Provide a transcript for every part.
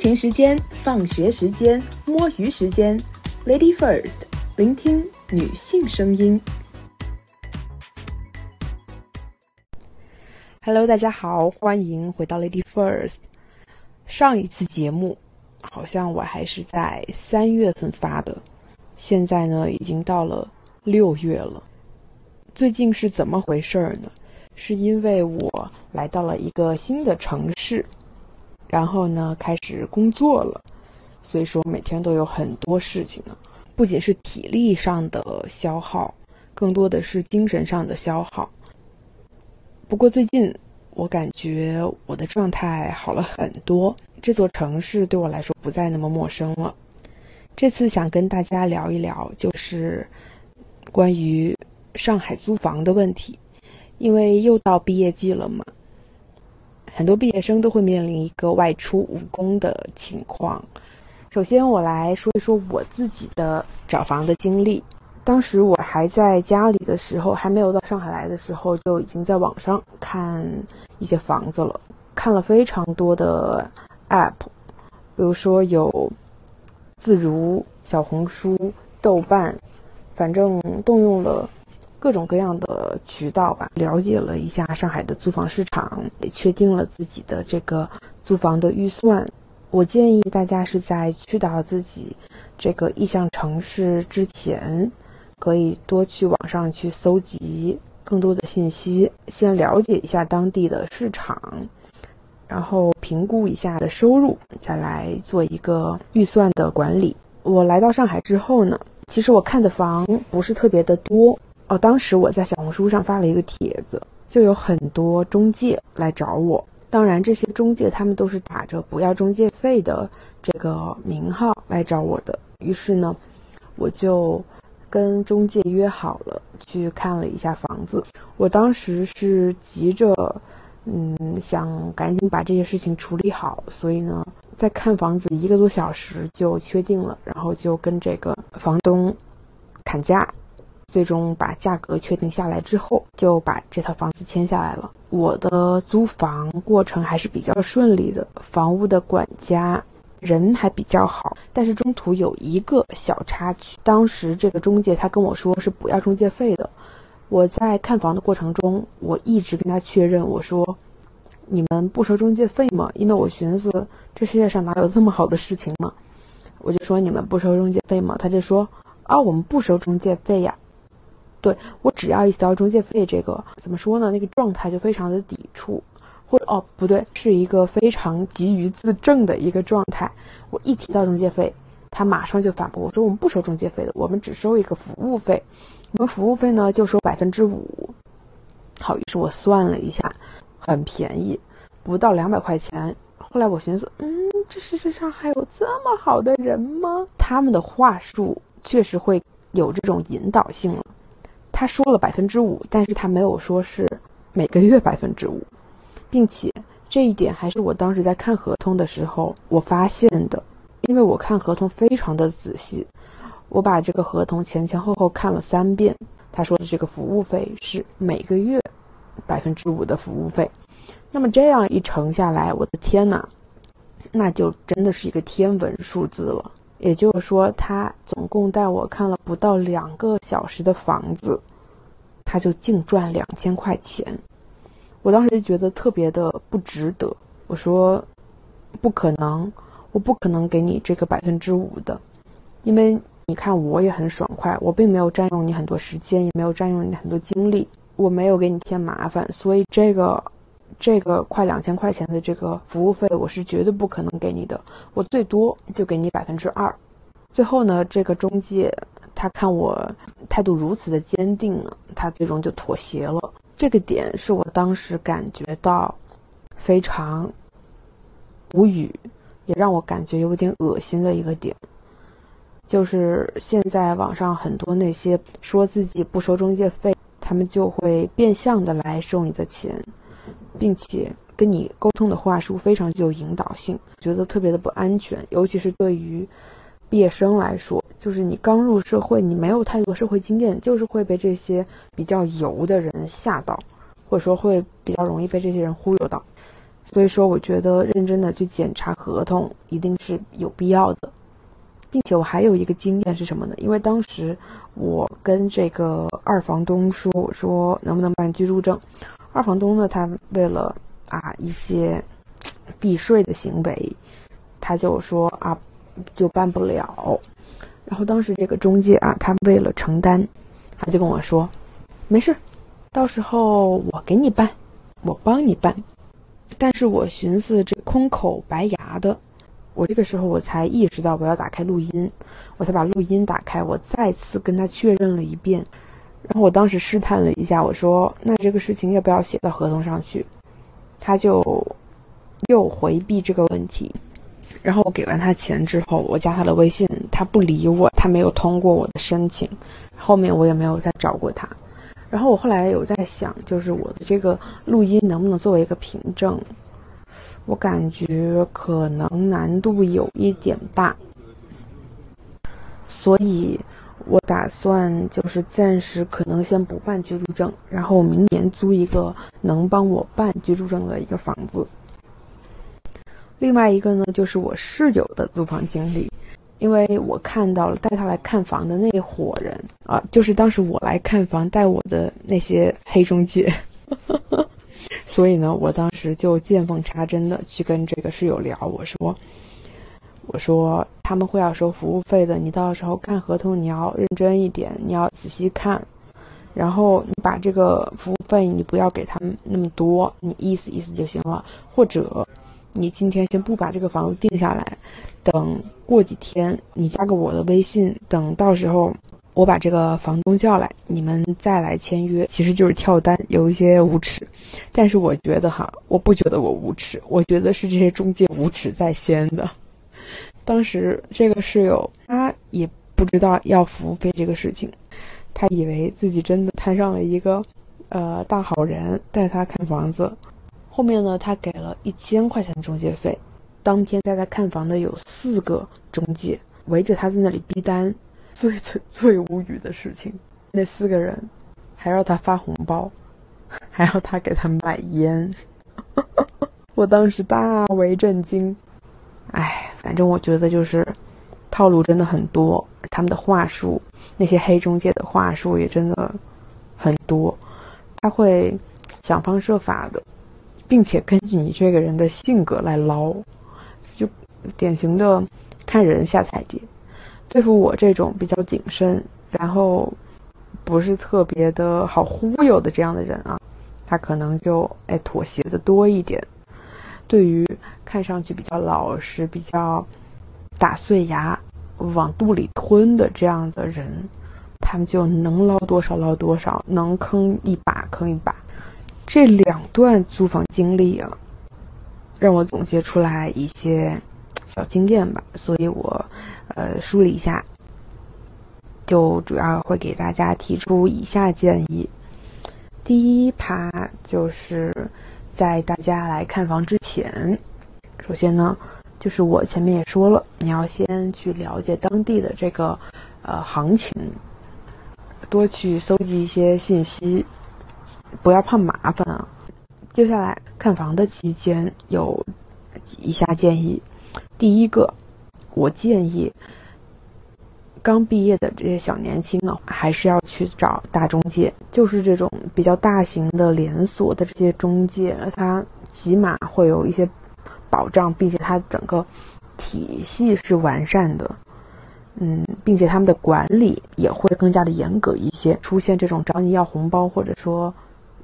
勤时间、放学时间、摸鱼时间，Lady First，聆听女性声音。Hello，大家好，欢迎回到 Lady First。上一次节目好像我还是在三月份发的，现在呢已经到了六月了。最近是怎么回事呢？是因为我来到了一个新的城市，然后呢开始工作了，所以说每天都有很多事情呢，不仅是体力上的消耗，更多的是精神上的消耗。不过最近我感觉我的状态好了很多，这座城市对我来说不再那么陌生了。这次想跟大家聊一聊，就是关于上海租房的问题。因为又到毕业季了嘛，很多毕业生都会面临一个外出务工的情况。首先，我来说一说我自己的找房的经历。当时我还在家里的时候，还没有到上海来的时候，就已经在网上看一些房子了，看了非常多的 app，比如说有自如、小红书、豆瓣，反正动用了。各种各样的渠道吧，了解了一下上海的租房市场，也确定了自己的这个租房的预算。我建议大家是在去到自己这个意向城市之前，可以多去网上去搜集更多的信息，先了解一下当地的市场，然后评估一下的收入，再来做一个预算的管理。我来到上海之后呢，其实我看的房不是特别的多。哦，当时我在小红书上发了一个帖子，就有很多中介来找我。当然，这些中介他们都是打着不要中介费的这个名号来找我的。于是呢，我就跟中介约好了去看了一下房子。我当时是急着，嗯，想赶紧把这些事情处理好，所以呢，在看房子一个多小时就确定了，然后就跟这个房东砍价。最终把价格确定下来之后，就把这套房子签下来了。我的租房过程还是比较顺利的，房屋的管家人还比较好。但是中途有一个小插曲，当时这个中介他跟我说是不要中介费的。我在看房的过程中，我一直跟他确认，我说你们不收中介费吗？因为我寻思这世界上哪有这么好的事情嘛，我就说你们不收中介费吗？他就说啊，我们不收中介费呀。对我只要一提到中介费，这个怎么说呢？那个状态就非常的抵触，或者哦不对，是一个非常急于自证的一个状态。我一提到中介费，他马上就反驳我说：“我们不收中介费的，我们只收一个服务费。我们服务费呢就收百分之五。”好，于是我算了一下，很便宜，不到两百块钱。后来我寻思，嗯，这世界上还有这么好的人吗？他们的话术确实会有这种引导性了。他说了百分之五，但是他没有说是每个月百分之五，并且这一点还是我当时在看合同的时候我发现的，因为我看合同非常的仔细，我把这个合同前前后后看了三遍。他说的这个服务费是每个月百分之五的服务费，那么这样一乘下来，我的天哪，那就真的是一个天文数字了。也就是说，他总共带我看了不到两个小时的房子。他就净赚两千块钱，我当时就觉得特别的不值得。我说，不可能，我不可能给你这个百分之五的，因为你看我也很爽快，我并没有占用你很多时间，也没有占用你很多精力，我没有给你添麻烦，所以这个这个快两千块钱的这个服务费，我是绝对不可能给你的，我最多就给你百分之二。最后呢，这个中介。他看我态度如此的坚定，他最终就妥协了。这个点是我当时感觉到非常无语，也让我感觉有点恶心的一个点，就是现在网上很多那些说自己不收中介费，他们就会变相的来收你的钱，并且跟你沟通的话术非常具有引导性，觉得特别的不安全，尤其是对于毕业生来说。就是你刚入社会，你没有太多社会经验，就是会被这些比较油的人吓到，或者说会比较容易被这些人忽悠到。所以说，我觉得认真的去检查合同一定是有必要的，并且我还有一个经验是什么呢？因为当时我跟这个二房东说，我说能不能办居住证，二房东呢，他为了啊一些避税的行为，他就说啊就办不了。然后当时这个中介啊，他为了承担，他就跟我说，没事，到时候我给你办，我帮你办。但是我寻思这空口白牙的，我这个时候我才意识到我要打开录音，我才把录音打开，我再次跟他确认了一遍，然后我当时试探了一下，我说那这个事情要不要写到合同上去？他就又回避这个问题，然后我给完他钱之后，我加他的微信，他不理我，他没有通过我的申请，后面我也没有再找过他。然后我后来有在想，就是我的这个录音能不能作为一个凭证？我感觉可能难度有一点大，所以我打算就是暂时可能先不办居住证，然后明年租一个能帮我办居住证的一个房子。另外一个呢，就是我室友的租房经历。因为我看到了带他来看房的那伙人啊，就是当时我来看房带我的那些黑中介，所以呢，我当时就见缝插针的去跟这个室友聊，我说，我说他们会要收服务费的，你到时候看合同你要认真一点，你要仔细看，然后你把这个服务费你不要给他们那么多，你意思意思就行了，或者你今天先不把这个房子定下来。等过几天，你加个我的微信，等到时候我把这个房东叫来，你们再来签约，其实就是跳单，有一些无耻。但是我觉得哈，我不觉得我无耻，我觉得是这些中介无耻在先的。当时这个室友他也不知道要服务费这个事情，他以为自己真的摊上了一个呃大好人带他看房子，后面呢，他给了一千块钱中介费。当天带他看房的有四个中介围着他在那里逼单，最最最无语的事情，那四个人还要他发红包，还要他给他买烟，我当时大为震惊。哎，反正我觉得就是套路真的很多，他们的话术，那些黑中介的话术也真的很多，他会想方设法的，并且根据你这个人的性格来捞。就典型的看人下菜碟，对付我这种比较谨慎，然后不是特别的好忽悠的这样的人啊，他可能就哎妥协的多一点。对于看上去比较老实、比较打碎牙往肚里吞的这样的人，他们就能捞多少捞多少，能坑一把坑一把。这两段租房经历啊，让我总结出来一些。小经验吧，所以我，呃，梳理一下，就主要会给大家提出以下建议。第一趴就是在大家来看房之前，首先呢，就是我前面也说了，你要先去了解当地的这个呃行情，多去搜集一些信息，不要怕麻烦啊。接下来看房的期间有以下建议。第一个，我建议刚毕业的这些小年轻呢，还是要去找大中介，就是这种比较大型的连锁的这些中介，它起码会有一些保障，并且它整个体系是完善的，嗯，并且他们的管理也会更加的严格一些，出现这种找你要红包或者说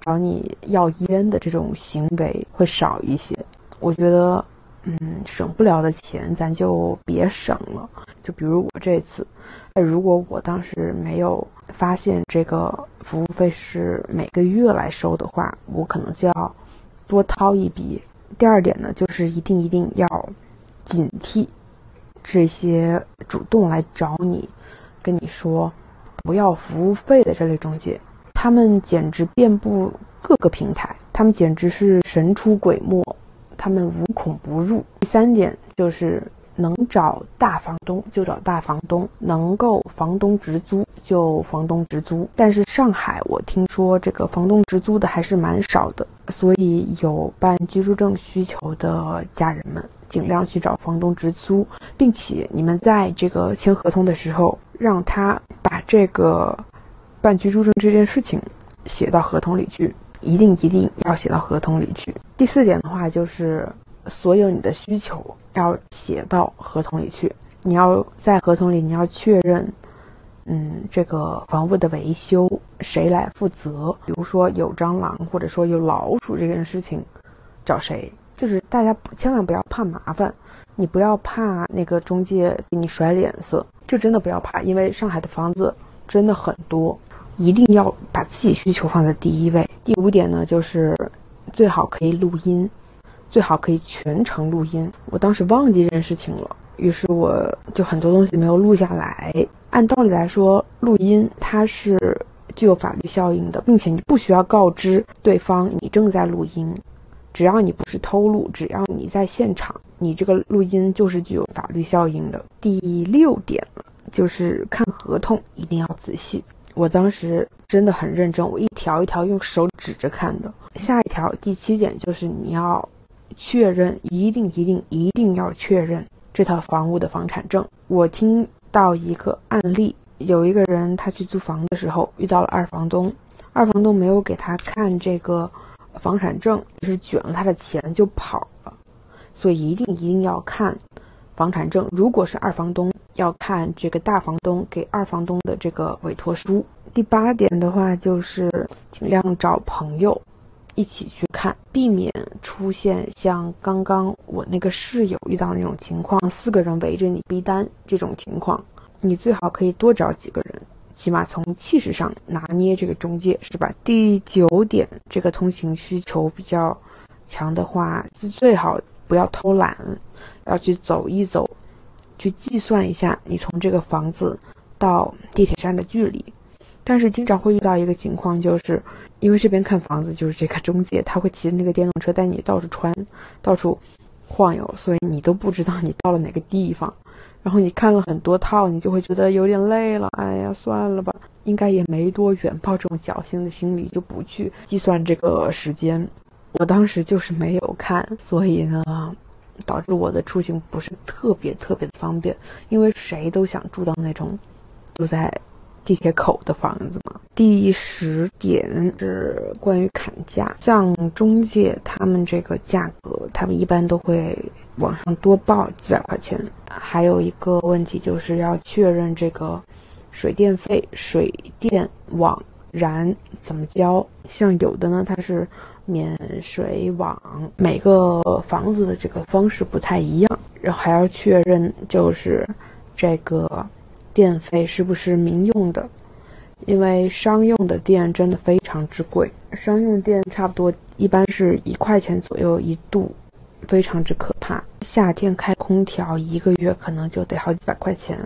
找你要烟的这种行为会少一些，我觉得。嗯，省不了的钱咱就别省了。就比如我这次，哎如果我当时没有发现这个服务费是每个月来收的话，我可能就要多掏一笔。第二点呢，就是一定一定要警惕这些主动来找你、跟你说不要服务费的这类中介，他们简直遍布各个平台，他们简直是神出鬼没。他们无孔不入。第三点就是能找大房东就找大房东，能够房东直租就房东直租。但是上海我听说这个房东直租的还是蛮少的，所以有办居住证需求的家人们尽量去找房东直租，并且你们在这个签合同的时候，让他把这个办居住证这件事情写到合同里去，一定一定要写到合同里去。第四点的话就是。所有你的需求要写到合同里去。你要在合同里，你要确认，嗯，这个房屋的维修谁来负责？比如说有蟑螂或者说有老鼠这件事情，找谁？就是大家千万不要怕麻烦，你不要怕那个中介给你甩脸色，这真的不要怕，因为上海的房子真的很多，一定要把自己需求放在第一位。第五点呢，就是最好可以录音。最好可以全程录音。我当时忘记这件事情了，于是我就很多东西没有录下来。按道理来说，录音它是具有法律效应的，并且你不需要告知对方你正在录音，只要你不是偷录，只要你在现场，你这个录音就是具有法律效应的。第六点就是看合同一定要仔细。我当时真的很认真，我一条一条用手指着看的。下一条第七点就是你要。确认一定一定一定要确认这套房屋的房产证。我听到一个案例，有一个人他去租房的时候遇到了二房东，二房东没有给他看这个房产证，就是卷了他的钱就跑了。所以一定一定要看房产证。如果是二房东，要看这个大房东给二房东的这个委托书。第八点的话就是尽量找朋友。一起去看，避免出现像刚刚我那个室友遇到那种情况，四个人围着你逼单这种情况。你最好可以多找几个人，起码从气势上拿捏这个中介，是吧？第九点，这个通行需求比较强的话，最好不要偷懒，要去走一走，去计算一下你从这个房子到地铁站的距离。但是经常会遇到一个情况，就是因为这边看房子就是这个中介，他会骑着那个电动车带你到处穿，到处晃悠，所以你都不知道你到了哪个地方。然后你看了很多套，你就会觉得有点累了。哎呀，算了吧，应该也没多远，抱这种侥幸的心理就不去计算这个时间。我当时就是没有看，所以呢，导致我的出行不是特别特别的方便，因为谁都想住到那种住在。地铁口的房子嘛。第十点是关于砍价，像中介他们这个价格，他们一般都会往上多报几百块钱。还有一个问题就是要确认这个水电费、水电网燃怎么交。像有的呢，它是免水网，每个房子的这个方式不太一样。然后还要确认就是这个。电费是不是民用的？因为商用的电真的非常之贵，商用电差不多一般是一块钱左右一度，非常之可怕。夏天开空调一个月可能就得好几百块钱。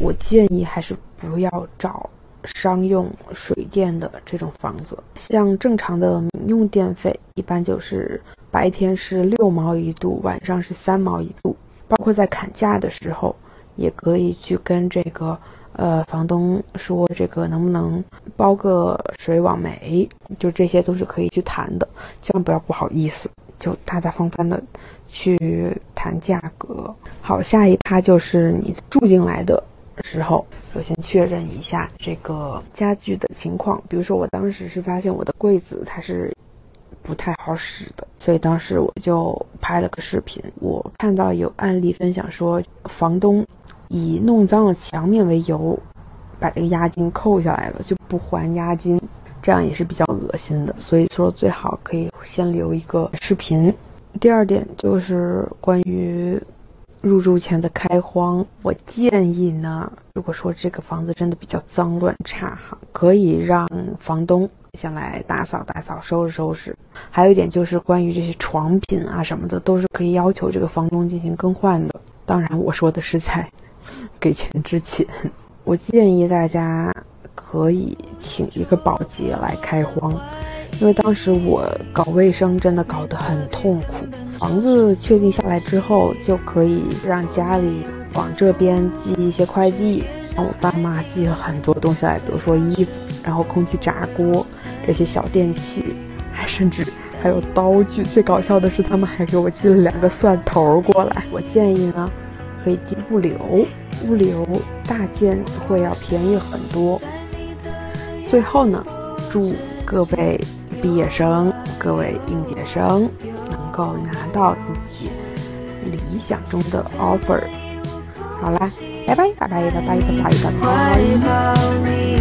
我建议还是不要找商用水电的这种房子。像正常的民用电费，一般就是白天是六毛一度，晚上是三毛一度，包括在砍价的时候。也可以去跟这个呃房东说，这个能不能包个水网煤，就这些都是可以去谈的，千万不要不好意思，就大大方方的去谈价格。好，下一趴就是你住进来的时候，首先确认一下这个家具的情况。比如说，我当时是发现我的柜子它是不太好使的，所以当时我就拍了个视频。我看到有案例分享说，房东。以弄脏了墙面为由，把这个押金扣下来了，就不还押金，这样也是比较恶心的。所以说，最好可以先留一个视频。第二点就是关于入住前的开荒，我建议呢，如果说这个房子真的比较脏乱差哈，可以让房东先来打扫打扫、收拾收拾。还有一点就是关于这些床品啊什么的，都是可以要求这个房东进行更换的。当然，我说的是在。给钱之前，我建议大家可以请一个保洁来开荒，因为当时我搞卫生真的搞得很痛苦。房子确定下来之后，就可以让家里往这边寄一些快递，让我爸妈寄了很多东西来，比如说衣服，然后空气炸锅这些小电器，还甚至还有刀具。最搞笑的是，他们还给我寄了两个蒜头过来。我建议呢，可以寄物流，物流大件会要便宜很多。最后呢，祝各位毕业生、各位应届生能够拿到自己理想中的 offer。好啦，拜拜，拜拜，拜拜，拜拜，拜拜。